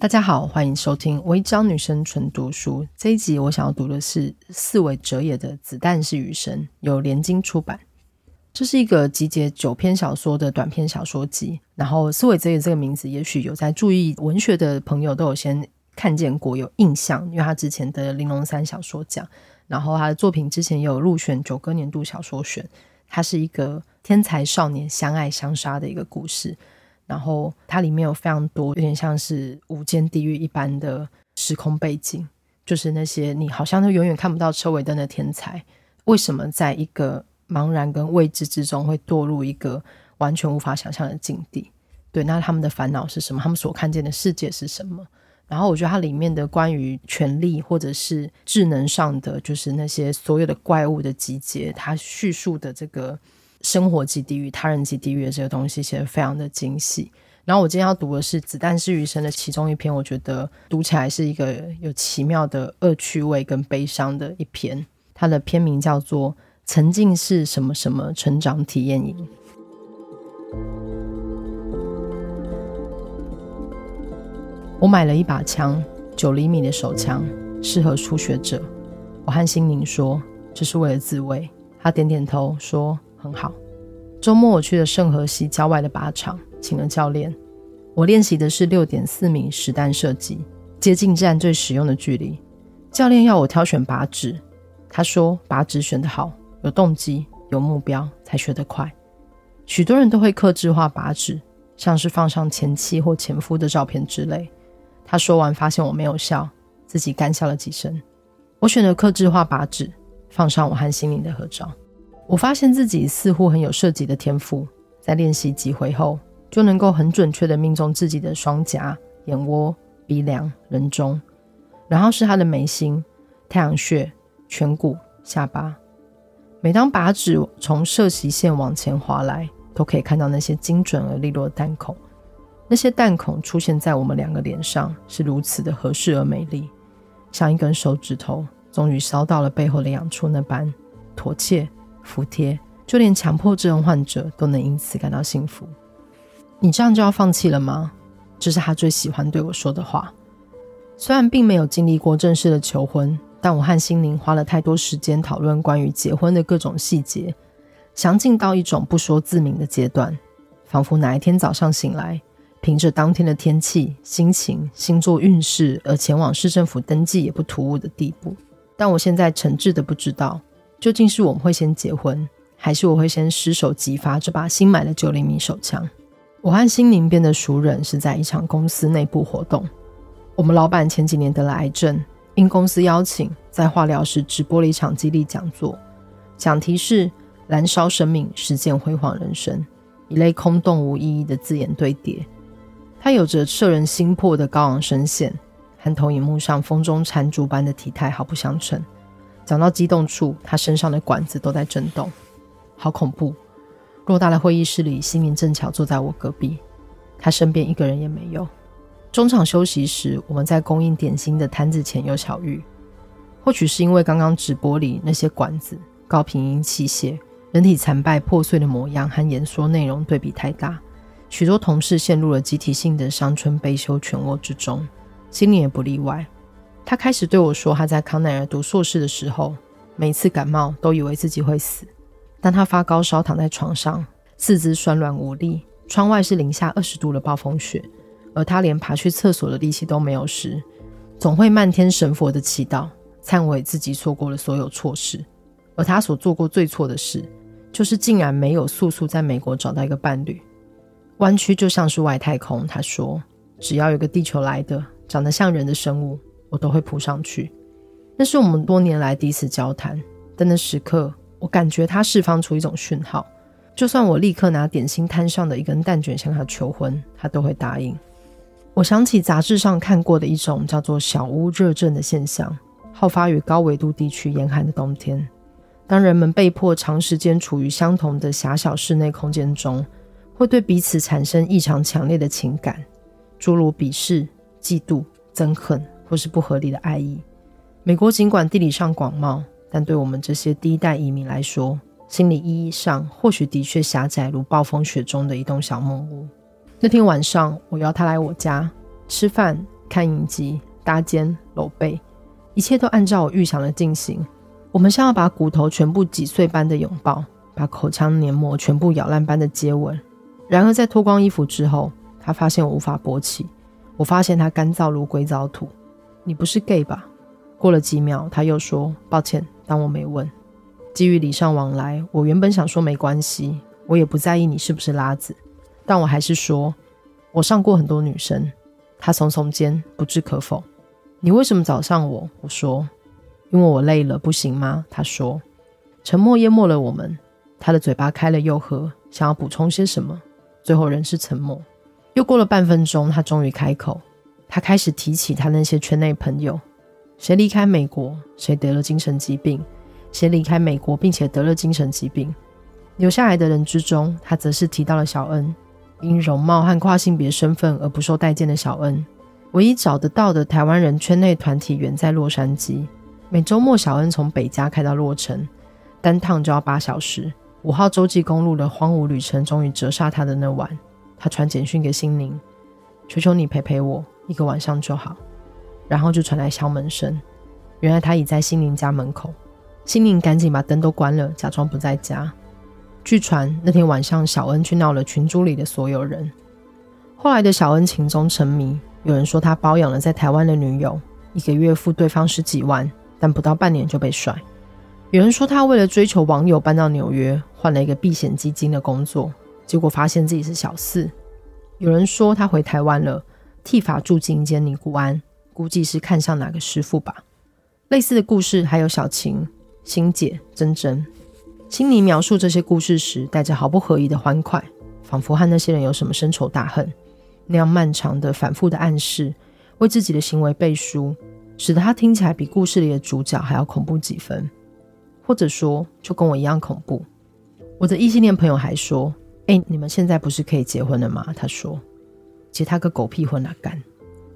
大家好，欢迎收听《违章女生纯读书》。这一集我想要读的是四尾哲也的《子弹是余生》，由联经出版。这是一个集结九篇小说的短篇小说集。然后四尾哲也这个名字，也许有在注意文学的朋友都有先看见过，有印象，因为他之前得玲珑三小说奖，然后他的作品之前也有入选九歌年度小说选。它是一个天才少年相爱相杀的一个故事，然后它里面有非常多有点像是无间地狱一般的时空背景，就是那些你好像都永远看不到车尾灯的天才，为什么在一个茫然跟未知之中会堕入一个完全无法想象的境地？对，那他们的烦恼是什么？他们所看见的世界是什么？然后我觉得它里面的关于权力或者是智能上的，就是那些所有的怪物的集结，它叙述的这个生活即地狱、他人即地狱的这个东西，写得非常的精细。然后我今天要读的是《子弹是余生》的其中一篇，我觉得读起来是一个有奇妙的恶趣味跟悲伤的一篇。它的篇名叫做《曾经是什么什么成长体验营》。我买了一把枪，九厘米的手枪，适合初学者。我和心宁说，这是为了自卫。他点点头说很好。周末我去了圣荷西郊外的靶场，请了教练。我练习的是六点四米实弹射击，接近战最实用的距离。教练要我挑选靶纸，他说靶纸选得好，有动机，有目标，才学得快。许多人都会克制化靶纸，像是放上前妻或前夫的照片之类。他说完，发现我没有笑，自己干笑了几声。我选了克制化靶纸，放上我和心灵的合照。我发现自己似乎很有设计的天赋，在练习几回后，就能够很准确地命中自己的双颊、眼窝、鼻梁、人中，然后是他的眉心、太阳穴、颧骨、下巴。每当靶纸从射击线往前滑来，都可以看到那些精准而利落的弹孔。那些弹孔出现在我们两个脸上，是如此的合适而美丽，像一根手指头终于搔到了背后的痒处那般妥切、服帖，就连强迫症患者都能因此感到幸福。你这样就要放弃了吗？这是他最喜欢对我说的话。虽然并没有经历过正式的求婚，但我和心灵花了太多时间讨论关于结婚的各种细节，详尽到一种不说自明的阶段，仿佛哪一天早上醒来。凭着当天的天气、心情、星座运势而前往市政府登记也不突兀的地步。但我现在诚挚的不知道，究竟是我们会先结婚，还是我会先失手击发这把新买的九厘米手枪。我和心灵变得熟人是在一场公司内部活动。我们老板前几年得了癌症，因公司邀请，在化疗时直播了一场激励讲座，讲题是“燃烧生命，实践辉煌人生”，一类空洞无意义的字眼堆叠。他有着摄人心魄的高昂声线，和投影幕上风中残烛般的体态毫不相称。讲到激动处，他身上的管子都在震动，好恐怖！偌大的会议室里，心灵正巧坐在我隔壁，他身边一个人也没有。中场休息时，我们在供应点心的摊子前有巧遇。或许是因为刚刚直播里那些管子、高频音器械、人体残败破碎的模样和演说内容对比太大。许多同事陷入了集体性的伤春悲秋漩涡之中，心灵也不例外。他开始对我说，他在康奈尔读硕士的时候，每次感冒都以为自己会死。当他发高烧，躺在床上，四肢酸软无力，窗外是零下二十度的暴风雪，而他连爬去厕所的力气都没有时，总会漫天神佛的祈祷，忏悔自己错过了所有错事。而他所做过最错的事，就是竟然没有速速在美国找到一个伴侣。弯曲就像是外太空，他说：“只要有个地球来的、长得像人的生物，我都会扑上去。”那是我们多年来第一次交谈，但那时刻，我感觉他释放出一种讯号，就算我立刻拿点心摊上的一根蛋卷向他求婚，他都会答应。我想起杂志上看过的一种叫做“小屋热症”的现象，好发于高纬度地区严寒的冬天，当人们被迫长时间处于相同的狭小室内空间中。会对彼此产生异常强烈的情感，诸如鄙视、嫉妒、憎恨，或是不合理的爱意。美国尽管地理上广袤，但对我们这些第一代移民来说，心理意义上或许的确狭窄如暴风雪中的一栋小木屋。那天晚上，我邀他来我家吃饭、看影集、搭肩、搂背，一切都按照我预想的进行。我们像要把骨头全部挤碎般的拥抱，把口腔黏膜全部咬烂般的接吻。然而，在脱光衣服之后，他发现我无法勃起。我发现他干燥如硅藻土。你不是 gay 吧？过了几秒，他又说：“抱歉，当我没问。”基于礼尚往来，我原本想说没关系，我也不在意你是不是拉子，但我还是说：“我上过很多女生。”他耸耸肩，不置可否。你为什么找上我？我说。因为我累了，不行吗？他说。沉默淹没了我们。他的嘴巴开了又合，想要补充些什么，最后仍是沉默。又过了半分钟，他终于开口。他开始提起他那些圈内朋友，谁离开美国，谁得了精神疾病，谁离开美国并且得了精神疾病。留下来的人之中，他则是提到了小恩，因容貌和跨性别身份而不受待见的小恩。唯一找得到的台湾人圈内团体远在洛杉矶。每周末，小恩从北加开到洛城，单趟就要八小时。五号洲际公路的荒芜旅程终于折煞他的那晚，他传简讯给心宁：“求求你陪陪我一个晚上就好。”然后就传来敲门声，原来他已在心灵家门口。心灵赶紧把灯都关了，假装不在家。据传那天晚上，小恩去闹了群组里的所有人。后来的小恩情终沉迷，有人说他包养了在台湾的女友，一个月付对方十几万。但不到半年就被甩。有人说他为了追求网友搬到纽约，换了一个避险基金的工作，结果发现自己是小四。有人说他回台湾了，剃发住进一间尼姑庵，估计是看上哪个师傅吧。类似的故事还有小晴、欣姐、珍珍。心妮描述这些故事时，带着毫不合宜的欢快，仿佛和那些人有什么深仇大恨。那样漫长的、反复的暗示，为自己的行为背书。使得他听起来比故事里的主角还要恐怖几分，或者说就跟我一样恐怖。我的异性恋朋友还说：“哎，你们现在不是可以结婚了吗？”他说：“其他个狗屁混哪！干！”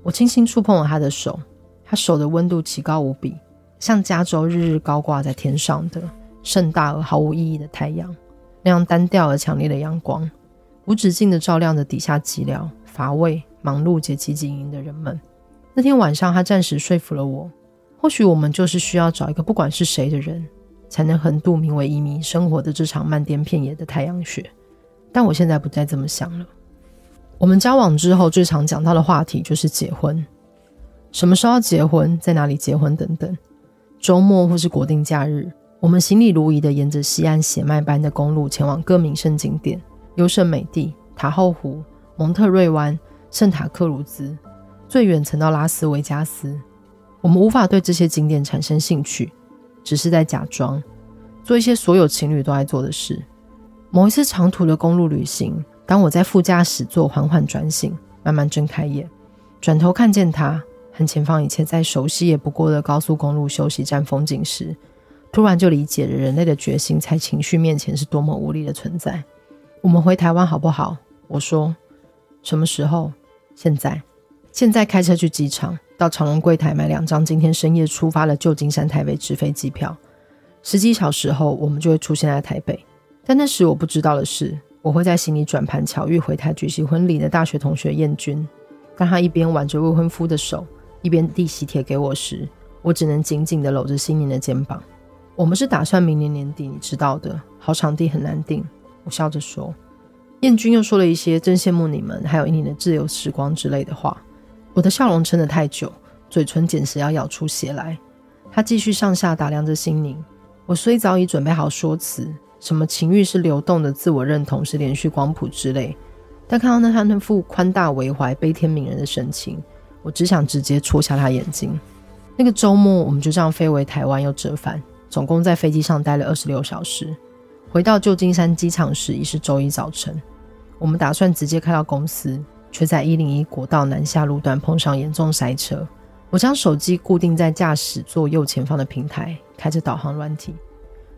我轻轻触碰了他的手，他手的温度奇高无比，像加州日日高挂在天上的盛大而毫无意义的太阳，那样单调而强烈的阳光，无止境的照亮着底下寂寥、乏味、忙碌且汲汲营营的人们。那天晚上，他暂时说服了我。或许我们就是需要找一个不管是谁的人，才能横渡名为移民生活的这场漫天遍野的太阳雪。但我现在不再这么想了。我们交往之后，最常讲到的话题就是结婚，什么时候结婚，在哪里结婚等等。周末或是国定假日，我们行李如仪地沿着西岸血脉般的公路前往各名胜景点：优胜美地、塔后湖、蒙特瑞湾、圣塔克鲁兹。最远曾到拉斯维加斯，我们无法对这些景点产生兴趣，只是在假装做一些所有情侣都爱做的事。某一次长途的公路旅行，当我在副驾驶座缓缓转醒，慢慢睁开眼，转头看见他和前方一切再熟悉也不过的高速公路休息站风景时，突然就理解了人类的决心在情绪面前是多么无力的存在。我们回台湾好不好？我说，什么时候？现在。现在开车去机场，到长荣柜台买两张今天深夜出发的旧金山台北直飞机票。十几小时后，我们就会出现在台北。但那时我不知道的是，我会在行李转盘巧遇回台举行婚礼的大学同学燕君。当他一边挽着未婚夫的手，一边递喜帖给我时，我只能紧紧地搂着心宁的肩膀。我们是打算明年年底，你知道的，好场地很难订。我笑着说。燕君又说了一些真羡慕你们，还有一年的自由时光之类的话。我的笑容撑得太久，嘴唇简直要咬出血来。他继续上下打量着心宁。我虽早已准备好说辞，什么情欲是流动的，自我认同是连续光谱之类，但看到那他那副宽大为怀、悲天悯人的神情，我只想直接戳瞎他眼睛。那个周末，我们就这样飞回台湾又折返，总共在飞机上待了二十六小时。回到旧金山机场时已是周一早晨。我们打算直接开到公司。却在一零一国道南下路段碰上严重塞车。我将手机固定在驾驶座右前方的平台，开着导航软体。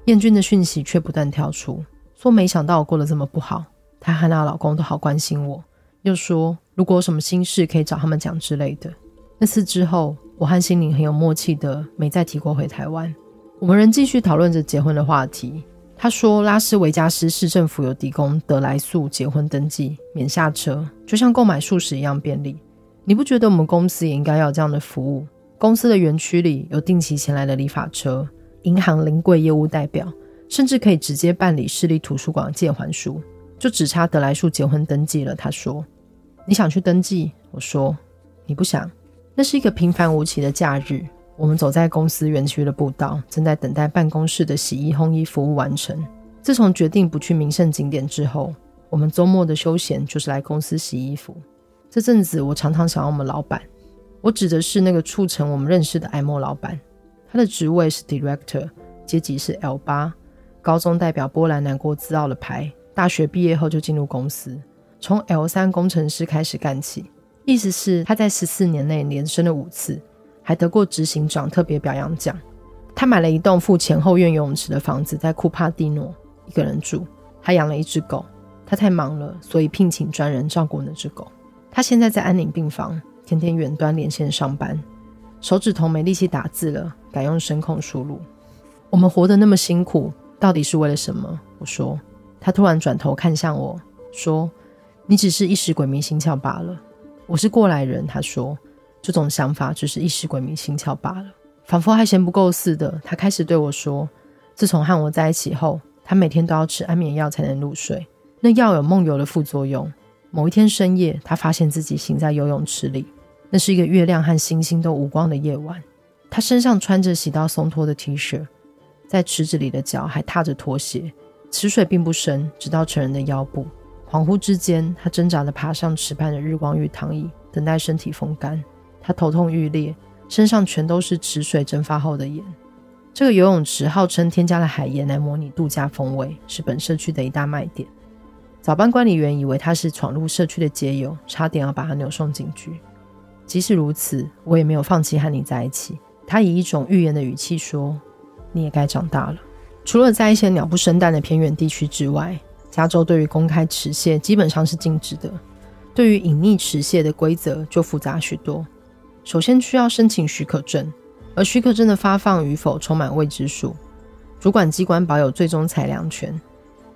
燕君的讯息却不断跳出，说没想到我过得这么不好。她和她老公都好关心我，又说如果有什么心事可以找他们讲之类的。那次之后，我和心宁很有默契的没再提过回台湾。我们仍继续讨论着结婚的话题。他说：“拉斯维加斯市政府有提供得来速结婚登记，免下车，就像购买素食一样便利。你不觉得我们公司也应该要有这样的服务？公司的园区里有定期前来的理发车，银行临柜业务代表，甚至可以直接办理市立图书馆借还书，就只差得来树结婚登记了。他说：“你想去登记？”我说：“你不想。”那是一个平凡无奇的假日，我们走在公司园区的步道，正在等待办公室的洗衣烘衣服务完成。自从决定不去名胜景点之后，我们周末的休闲就是来公司洗衣服。这阵子，我常常想要我们老板，我指的是那个促成我们认识的艾默老板。他的职位是 Director，阶级是 L 八，高中代表波兰难过自傲的牌，大学毕业后就进入公司，从 L 三工程师开始干起。意思是他在十四年内连升了五次，还得过执行长特别表扬奖。他买了一栋附前后院游泳池的房子，在库帕蒂诺一个人住。他养了一只狗，他太忙了，所以聘请专人照顾那只狗。他现在在安宁病房，天天远端连线上班，手指头没力气打字了，改用声控输入。我们活得那么辛苦，到底是为了什么？我说。他突然转头看向我说：“你只是一时鬼迷心窍罢了。”我是过来人，他说。这种想法只是一时鬼迷心窍罢了，仿佛还嫌不够似的。他开始对我说：“自从和我在一起后，他每天都要吃安眠药才能入睡，那药有梦游的副作用。”某一天深夜，他发现自己醒在游泳池里。那是一个月亮和星星都无光的夜晚。他身上穿着洗到松脱的 T 恤，在池子里的脚还踏着拖鞋。池水并不深，直到成人的腰部。恍惚之间，他挣扎地爬上池畔的日光浴躺椅，等待身体风干。他头痛欲裂，身上全都是池水蒸发后的盐。这个游泳池号称添加了海盐来模拟度假风味，是本社区的一大卖点。早班管理员以为他是闯入社区的街友，差点要把他扭送警局。即使如此，我也没有放弃和你在一起。他以一种预言的语气说：“你也该长大了。”除了在一些鸟不生蛋的偏远地区之外，加州对于公开持蟹基本上是禁止的。对于隐匿持蟹的规则就复杂许多。首先需要申请许可证，而许可证的发放与否充满未知数。主管机关保有最终裁量权。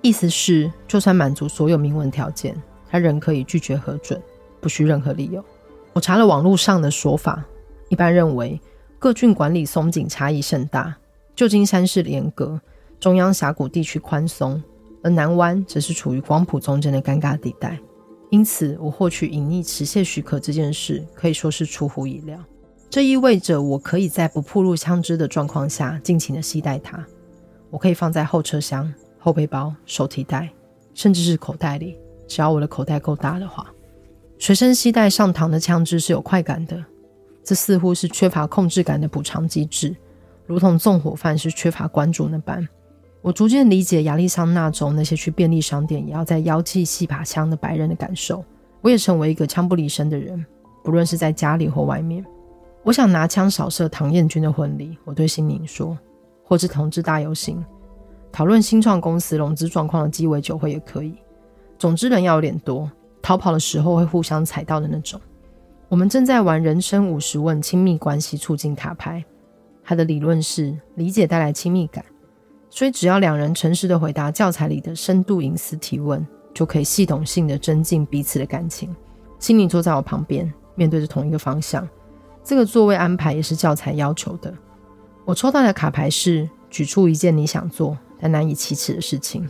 意思是，就算满足所有明文条件，他仍可以拒绝核准，不需任何理由。我查了网络上的说法，一般认为各郡管理松紧差异甚大。旧金山是严格，中央峡谷地区宽松，而南湾则是处于光谱中间的尴尬地带。因此，我获取隐匿持械许可这件事可以说是出乎意料。这意味着我可以在不暴露枪支的状况下尽情的携带它。我可以放在后车厢。后背包、手提袋，甚至是口袋里，只要我的口袋够大的话，随身携带上膛的枪支是有快感的。这似乎是缺乏控制感的补偿机制，如同纵火犯是缺乏关注那般。我逐渐理解亚利桑那州那些去便利商店也要在腰际系把枪的白人的感受。我也成为一个枪不离身的人，不论是在家里或外面。我想拿枪扫射唐彦君的婚礼，我对心宁说，或是同志大游行。讨论新创公司融资状况的鸡尾酒会也可以。总之人要有点多，逃跑的时候会互相踩到的那种。我们正在玩人生五十问亲密关系促进卡牌，它的理论是理解带来亲密感，所以只要两人诚实的回答教材里的深度隐私提问，就可以系统性的增进彼此的感情。心里坐在我旁边，面对着同一个方向，这个座位安排也是教材要求的。我抽到的卡牌是举出一件你想做。但难以启齿的事情，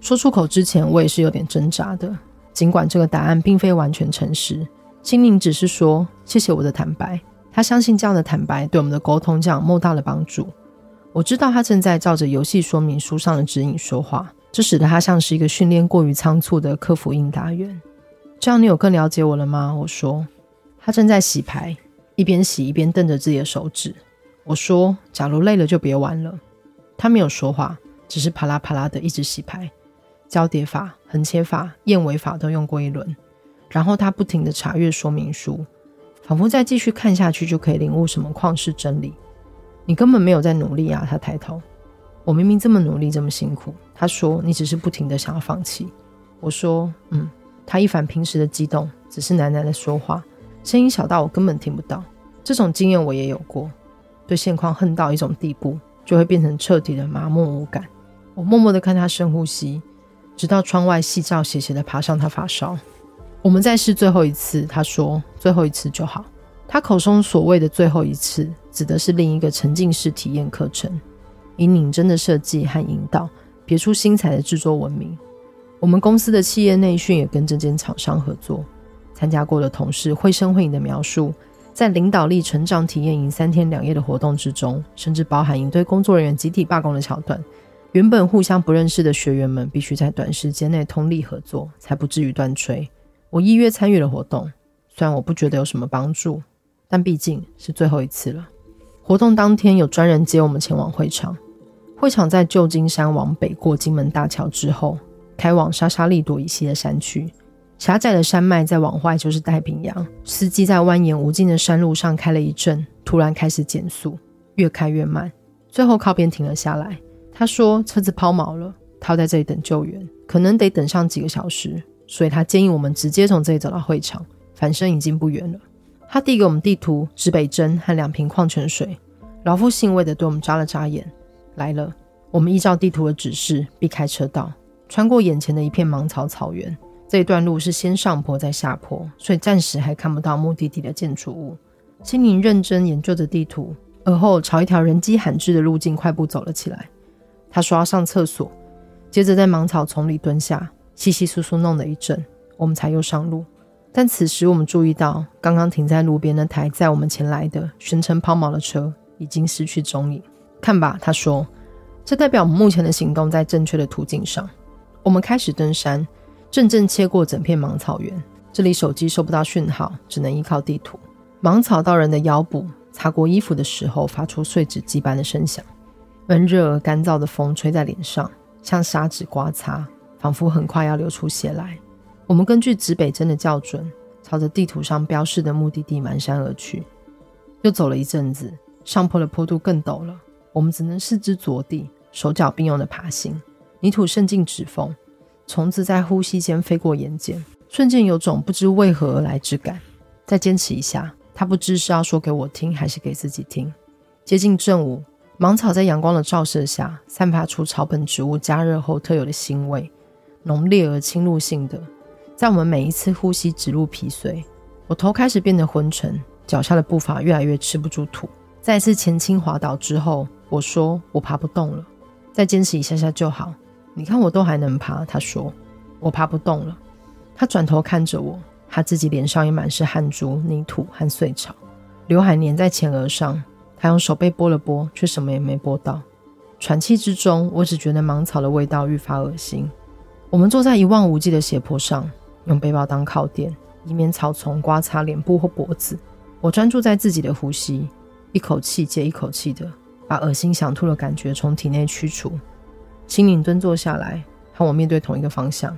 说出口之前，我也是有点挣扎的。尽管这个答案并非完全诚实，心灵只是说谢谢我的坦白。他相信这样的坦白对我们的沟通将有莫大的帮助。我知道他正在照着游戏说明书上的指引说话，这使得他像是一个训练过于仓促的客服应答员。这样你有更了解我了吗？我说。他正在洗牌，一边洗一边瞪着自己的手指。我说：假如累了就别玩了。他没有说话。只是啪啦啪啦的一直洗牌，交叠法、横切法、燕尾法都用过一轮，然后他不停的查阅说明书，仿佛再继续看下去就可以领悟什么旷世真理。你根本没有在努力啊！他抬头，我明明这么努力，这么辛苦。他说你只是不停的想要放弃。我说嗯。他一反平时的激动，只是喃喃的说话，声音小到我根本听不到。这种经验我也有过，对现况恨到一种地步，就会变成彻底的麻木无感。我默默的看他深呼吸，直到窗外夕照斜斜地爬上他发梢。我们再试最后一次。他说：“最后一次就好。”他口中所谓的最后一次，指的是另一个沉浸式体验课程，以拟真的设计和引导，别出心裁的制作闻名。我们公司的企业内训也跟这间厂商合作，参加过的同事绘声绘影的描述，在领导力成长体验营三天两夜的活动之中，甚至包含营队工作人员集体罢工的桥段。原本互相不认识的学员们，必须在短时间内通力合作，才不至于断炊。我依约参与了活动，虽然我不觉得有什么帮助，但毕竟是最后一次了。活动当天有专人接我们前往会场，会场在旧金山往北过金门大桥之后，开往沙沙利朵以西的山区。狭窄的山脉再往外就是太平洋。司机在蜿蜒无尽的山路上开了一阵，突然开始减速，越开越慢，最后靠边停了下来。他说车子抛锚了，他要在这里等救援，可能得等上几个小时。所以他建议我们直接从这里走到会场，反正已经不远了。他递给我们地图、指北针和两瓶矿泉水，老夫欣慰地对我们眨了眨眼。来了，我们依照地图的指示避开车道，穿过眼前的一片芒草草原。这一段路是先上坡再下坡，所以暂时还看不到目的地的建筑物。心灵认真研究着地图，而后朝一条人迹罕至的路径快步走了起来。他说要上厕所，接着在芒草丛里蹲下。窸窸窣窣弄了一阵，我们才又上路。但此时我们注意到，刚刚停在路边那台载我们前来的悬尘抛锚的车已经失去踪影。看吧，他说，这代表我们目前的行动在正确的途径上。我们开始登山，阵阵切过整片芒草原。这里手机收不到讯号，只能依靠地图。芒草到人的腰部，擦过衣服的时候发出碎纸机般的声响。闷热而干燥的风吹在脸上，像砂纸刮擦。仿佛很快要流出血来。我们根据指北针的校准，朝着地图上标示的目的地蹒跚而去。又走了一阵子，上坡的坡度更陡了，我们只能四肢着地，手脚并用的爬行。泥土渗进指缝，虫子在呼吸间飞过眼睑，瞬间有种不知为何而来之感。再坚持一下，他不知是要说给我听，还是给自己听。接近正午，芒草在阳光的照射下，散发出草本植物加热后特有的腥味。浓烈而侵入性的，在我们每一次呼吸直入皮髓。我头开始变得昏沉，脚下的步伐越来越吃不住土。再一次前倾滑倒之后，我说我爬不动了，再坚持一下下就好。你看我都还能爬。他说我爬不动了。他转头看着我，他自己脸上也满是汗珠、泥土和碎草，刘海粘在前额上。他用手背拨了拨，却什么也没拨到。喘气之中，我只觉得芒草的味道愈发恶心。我们坐在一望无际的斜坡上，用背包当靠垫，以免草丛刮擦脸部或脖子。我专注在自己的呼吸，一口气接一口气的把恶心想吐的感觉从体内驱除。心灵蹲坐下来，和我面对同一个方向，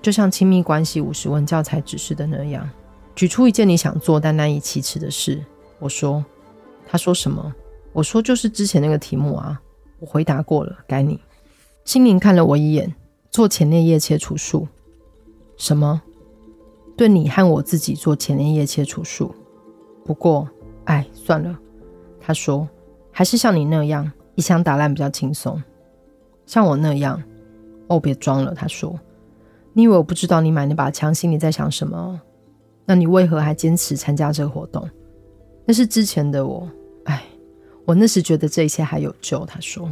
就像亲密关系五十问教材指示的那样，举出一件你想做但难以启齿的事。我说，他说什么？我说就是之前那个题目啊。我回答过了，该你。心灵看了我一眼。做前列叶切除术？什么？对你和我自己做前列叶切除术？不过，哎，算了。他说，还是像你那样一枪打烂比较轻松。像我那样，哦，别装了。他说，你以为我不知道你买那把枪心里在想什么？那你为何还坚持参加这个活动？那是之前的我。哎，我那时觉得这一切还有救。他说。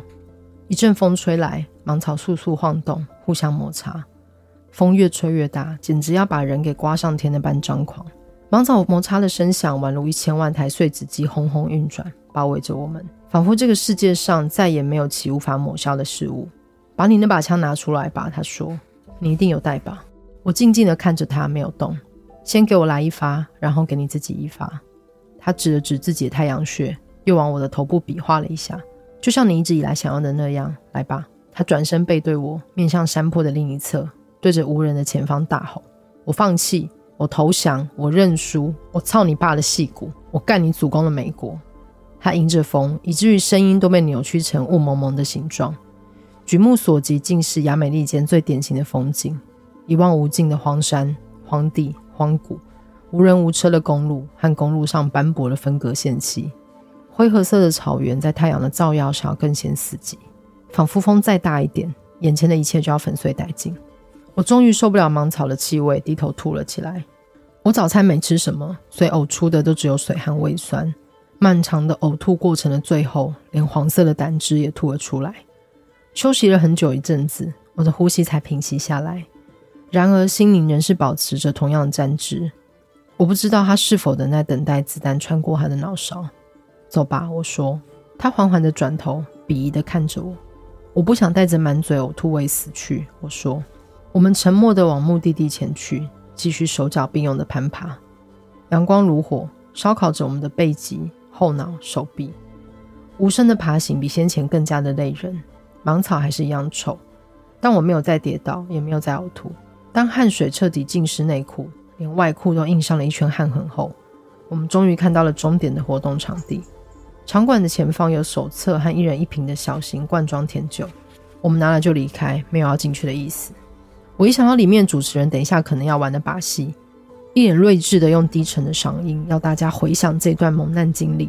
一阵风吹来，芒草簌簌晃动，互相摩擦。风越吹越大，简直要把人给刮上天那般张狂。芒草摩擦的声响宛如一千万台碎纸机轰轰运转，包围着我们，仿佛这个世界上再也没有其无法抹消的事物。把你那把枪拿出来吧，他说。你一定有带吧？我静静地看着他，没有动。先给我来一发，然后给你自己一发。他指了指自己的太阳穴，又往我的头部比划了一下。就像你一直以来想要的那样，来吧。他转身背对我，面向山坡的另一侧，对着无人的前方大吼：“我放弃，我投降，我认输，我操你爸的戏骨，我干你祖宗的美国！”他迎着风，以至于声音都被扭曲成雾蒙蒙的形状。举目所及，尽是亚美利坚最典型的风景：一望无尽的荒山、荒地、荒谷，无人无车的公路和公路上斑驳的分隔线器。灰褐色的草原在太阳的照耀下更显死寂，仿佛风再大一点，眼前的一切就要粉碎殆尽。我我终于受不了芒草的气味，低头吐了起来。我早餐没吃什么，所以呕出的都只有水和胃酸。漫长的呕吐过程的最后，连黄色的胆汁也吐了出来。休息了很久一阵子，我的呼吸才平息下来。然而心灵仍是保持着同样的战志。我不知道他是否仍在等待子弹穿过他的脑勺。走吧，我说。他缓缓地转头，鄙夷地看着我。我不想带着满嘴呕吐味死去。我说。我们沉默地往目的地前去。继续手脚并用的攀爬，阳光如火，烧烤着我们的背脊、后脑、手臂。无声的爬行比先前更加的累人。芒草还是一样臭，但我没有再跌倒，也没有再呕吐。当汗水彻底浸湿内裤，连外裤都印上了一圈汗痕后，我们终于看到了终点的活动场地。场馆的前方有手册和一人一瓶的小型罐装甜酒，我们拿了就离开，没有要进去的意思。我一想到里面主持人等一下可能要玩的把戏，一脸睿智的用低沉的嗓音要大家回想这段蒙难经历，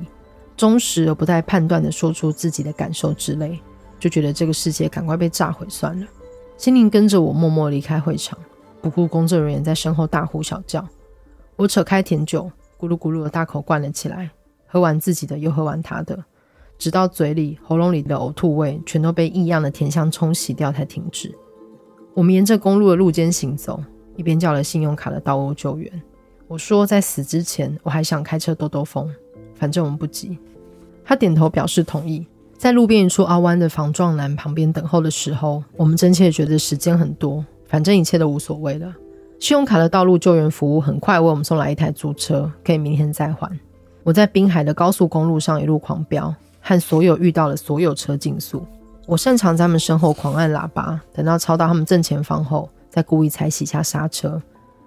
忠实而不带判断的说出自己的感受之类，就觉得这个世界赶快被炸毁算了。心灵跟着我默默离开会场，不顾工作人员在身后大呼小叫。我扯开甜酒，咕噜咕噜的大口灌了起来，喝完自己的又喝完他的，直到嘴里、喉咙里的呕吐味全都被异样的甜香冲洗掉才停止。我们沿着公路的路肩行走，一边叫了信用卡的道路救援。我说，在死之前，我还想开车兜兜风，反正我们不急。他点头表示同意。在路边一处凹弯的防撞栏旁边等候的时候，我们真切觉得时间很多，反正一切都无所谓了。信用卡的道路救援服务很快为我们送来一台租车，可以明天再还。我在滨海的高速公路上一路狂飙，和所有遇到的所有车竞速。我擅长在他们身后狂按喇叭，等到超到他们正前方后，再故意踩几下刹车。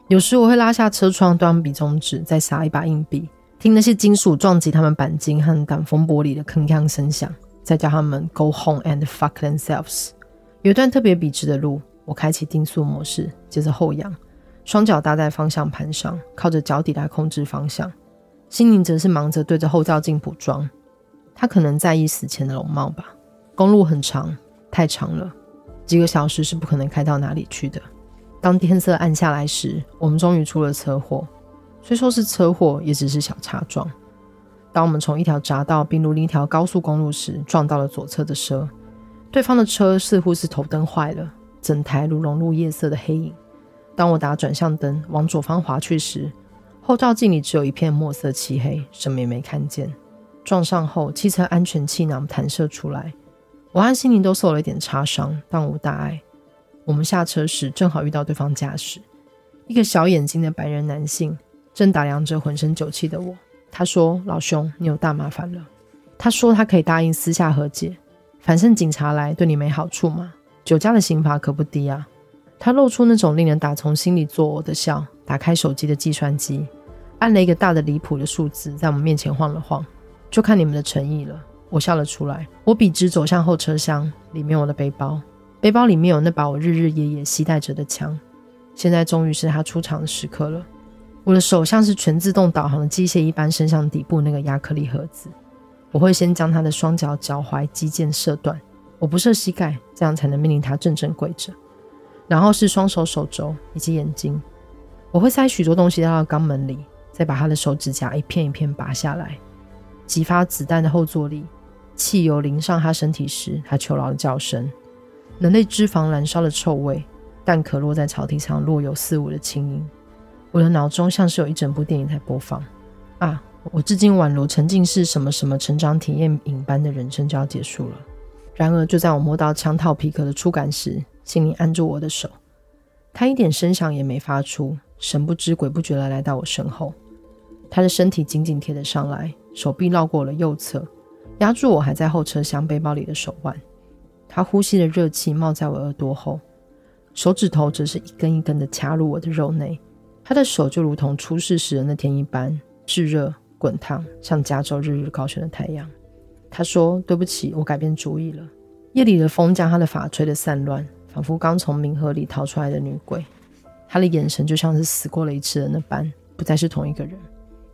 有时我会拉下车窗，对他们比中指，再撒一把硬币，听那些金属撞击他们钣金和挡风玻璃的铿锵声响，再叫他们 go home and fuck themselves。有一段特别笔直的路，我开启定速模式，接着后仰，双脚搭在方向盘上，靠着脚底来控制方向。心灵则是忙着对着后照镜补妆，他可能在意死前的容貌吧。公路很长，太长了，几个小时是不可能开到哪里去的。当天色暗下来时，我们终于出了车祸。虽说是车祸，也只是小擦撞。当我们从一条匝道并入另一条高速公路时，撞到了左侧的车。对方的车似乎是头灯坏了，整台如融入夜色的黑影。当我打转向灯往左方滑去时，后照镜里只有一片墨色漆黑，什么也没看见。撞上后，汽车安全气囊弹射出来。我和心灵都受了一点擦伤，但无大碍。我们下车时正好遇到对方驾驶，一个小眼睛的白人男性，正打量着浑身酒气的我。他说：“老兄，你有大麻烦了。”他说他可以答应私下和解，反正警察来对你没好处嘛。酒驾的刑罚可不低啊。他露出那种令人打从心里作呕的笑，打开手机的计算机，按了一个大的离谱的数字，在我们面前晃了晃，就看你们的诚意了。我笑了出来，我笔直走向后车厢，里面我的背包，背包里面有那把我日日夜夜携带着的枪。现在终于是他出场的时刻了。我的手像是全自动导航的机械一般伸向底部那个亚克力盒子。我会先将他的双脚脚踝肌腱射断，我不射膝盖，这样才能命令他正正跪着。然后是双手手肘以及眼睛。我会塞许多东西到肛门里，再把他的手指甲一片一片拔下来。激发子弹的后坐力。汽油淋上他身体时，他求饶的叫声，人类脂肪燃烧的臭味，弹壳落在草地上若有似无的轻音。我的脑中像是有一整部电影在播放。啊，我至今宛如沉浸式什么什么成长体验影般的人生就要结束了。然而，就在我摸到枪套皮壳的触感时，心灵按住我的手，他一点声响也没发出，神不知鬼不觉地来到我身后。他的身体紧紧贴了上来，手臂绕过我的右侧。压住我还在后车厢背包里的手腕，他呼吸的热气冒在我耳朵后，手指头则是一根一根的掐入我的肉内。他的手就如同出事时的那天一般炙热滚烫，像加州日日高悬的太阳。他说：“对不起，我改变主意了。”夜里的风将他的发吹得散乱，仿佛刚从冥河里逃出来的女鬼。他的眼神就像是死过了一次的那般，不再是同一个人。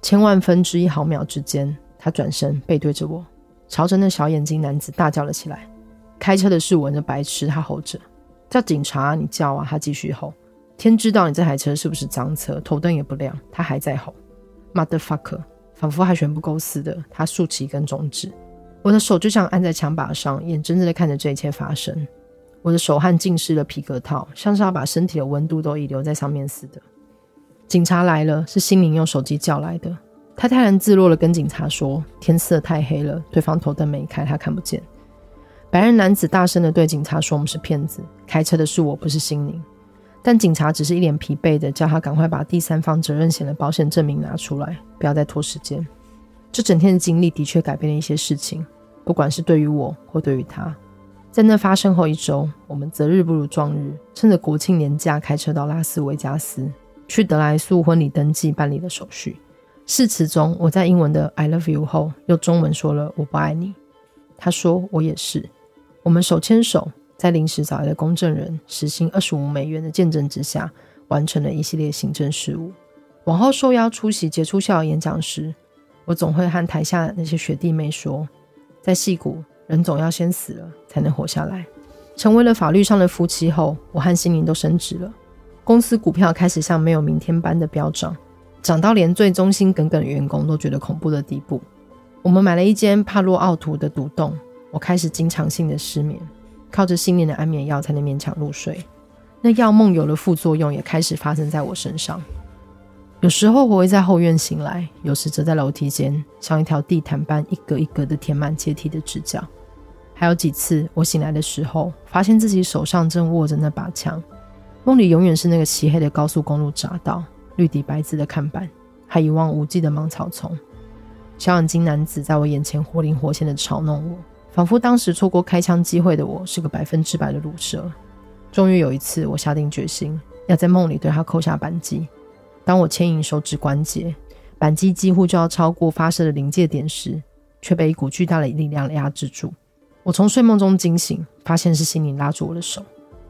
千万分之一毫秒之间，他转身背对着我。朝着那小眼睛男子大叫了起来：“开车的是我，那白痴！”他吼着。叫警察，你叫啊！”他继续吼。天知道你这台车是不是赃车，头灯也不亮，他还在吼。Motherfucker，仿佛还全不够似的，他竖起一根中指。我的手就像按在墙把上，眼睁睁的看着这一切发生。我的手汗浸湿了皮革套，像是要把身体的温度都遗留在上面似的。警察来了，是心灵用手机叫来的。他泰然自若的跟警察说：“天色太黑了，对方头灯没开，他看不见。”白人男子大声的对警察说：“我们是骗子，开车的是我，不是心灵。”但警察只是一脸疲惫的叫他赶快把第三方责任险的保险证明拿出来，不要再拖时间。这整天的经历的确改变了一些事情，不管是对于我或对于他。在那发生后一周，我们择日不如撞日，趁着国庆年假开车到拉斯维加斯，去得来速婚礼登记办理了手续。誓词中，我在英文的 “I love you” 后，用中文说了“我不爱你”。他说：“我也是。”我们手牵手，在临时找来的公证人时薪二十五美元的见证之下，完成了一系列行政事务。往后受邀出席杰出校友演讲时，我总会和台下那些学弟妹说，在戏谷，人总要先死了才能活下来。成为了法律上的夫妻后，我和心灵都升职了，公司股票开始像没有明天般的飙涨，涨到连最忠心耿耿的员工都觉得恐怖的地步。我们买了一间帕洛奥图的独栋，我开始经常性的失眠，靠着心灵的安眠药才能勉强入睡。那药梦有了副作用，也开始发生在我身上。有时候我会在后院醒来，有时则在楼梯间，像一条地毯般一格一格的填满阶梯的直角。还有几次，我醒来的时候，发现自己手上正握着那把枪。梦里永远是那个漆黑的高速公路匝道，绿底白字的看板，还一望无际的芒草丛。小眼睛男子在我眼前活灵活现的嘲弄我，仿佛当时错过开枪机会的我是个百分之百的鲁蛇。终于有一次，我下定决心要在梦里对他扣下扳机。当我牵引手指关节，扳机几乎就要超过发射的临界点时，却被一股巨大的力量压制住。我从睡梦中惊醒，发现是心灵拉住我的手。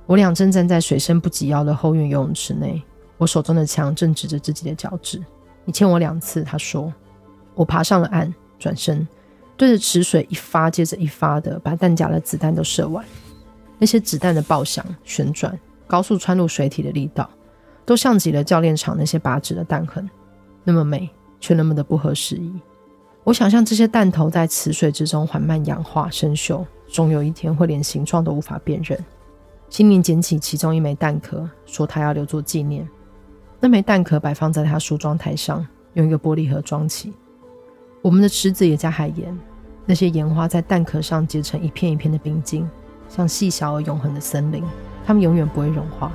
我俩正站在水深不及腰的后院游泳池内，我手中的枪正指着自己的脚趾。你欠我两次，他说。我爬上了岸，转身对着池水一发接着一发的把弹夹的子弹都射完。那些子弹的爆响、旋转、高速穿入水体的力道。都像极了教练场那些靶纸的弹痕，那么美，却那么的不合时宜。我想象这些弹头在池水之中缓慢氧化生锈，终有一天会连形状都无法辨认。心灵捡起其中一枚弹壳，说他要留作纪念。那枚弹壳摆放在他梳妆台上，用一个玻璃盒装起。我们的池子也加海盐，那些盐花在弹壳上结成一片一片的冰晶，像细小而永恒的森林，它们永远不会融化，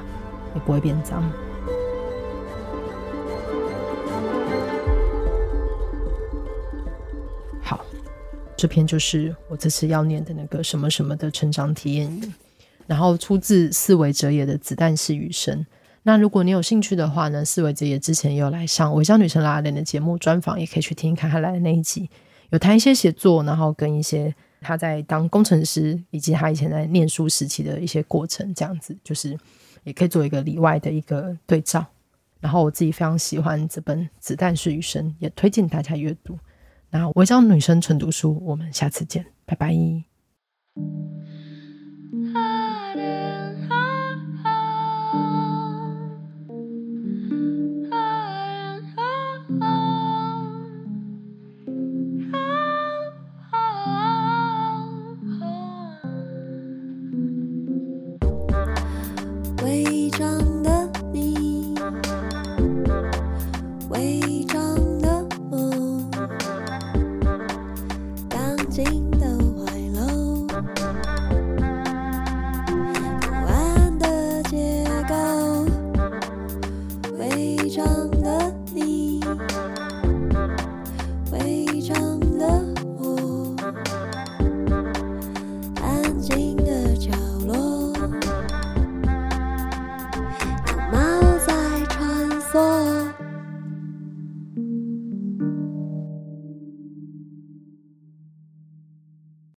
也不会变脏。好这篇就是我这次要念的那个什么什么的成长体验，然后出自四维哲也的《子弹是雨声》。那如果你有兴趣的话呢，四维哲也之前也有来上《违章女神拉拉链》的节目专访，也可以去听一看他来的那一集，有谈一些写作，然后跟一些他在当工程师以及他以前在念书时期的一些过程，这样子就是也可以做一个里外的一个对照。然后我自己非常喜欢这本《子弹是雨声》，也推荐大家阅读。那我叫女生纯读书，我们下次见，拜拜。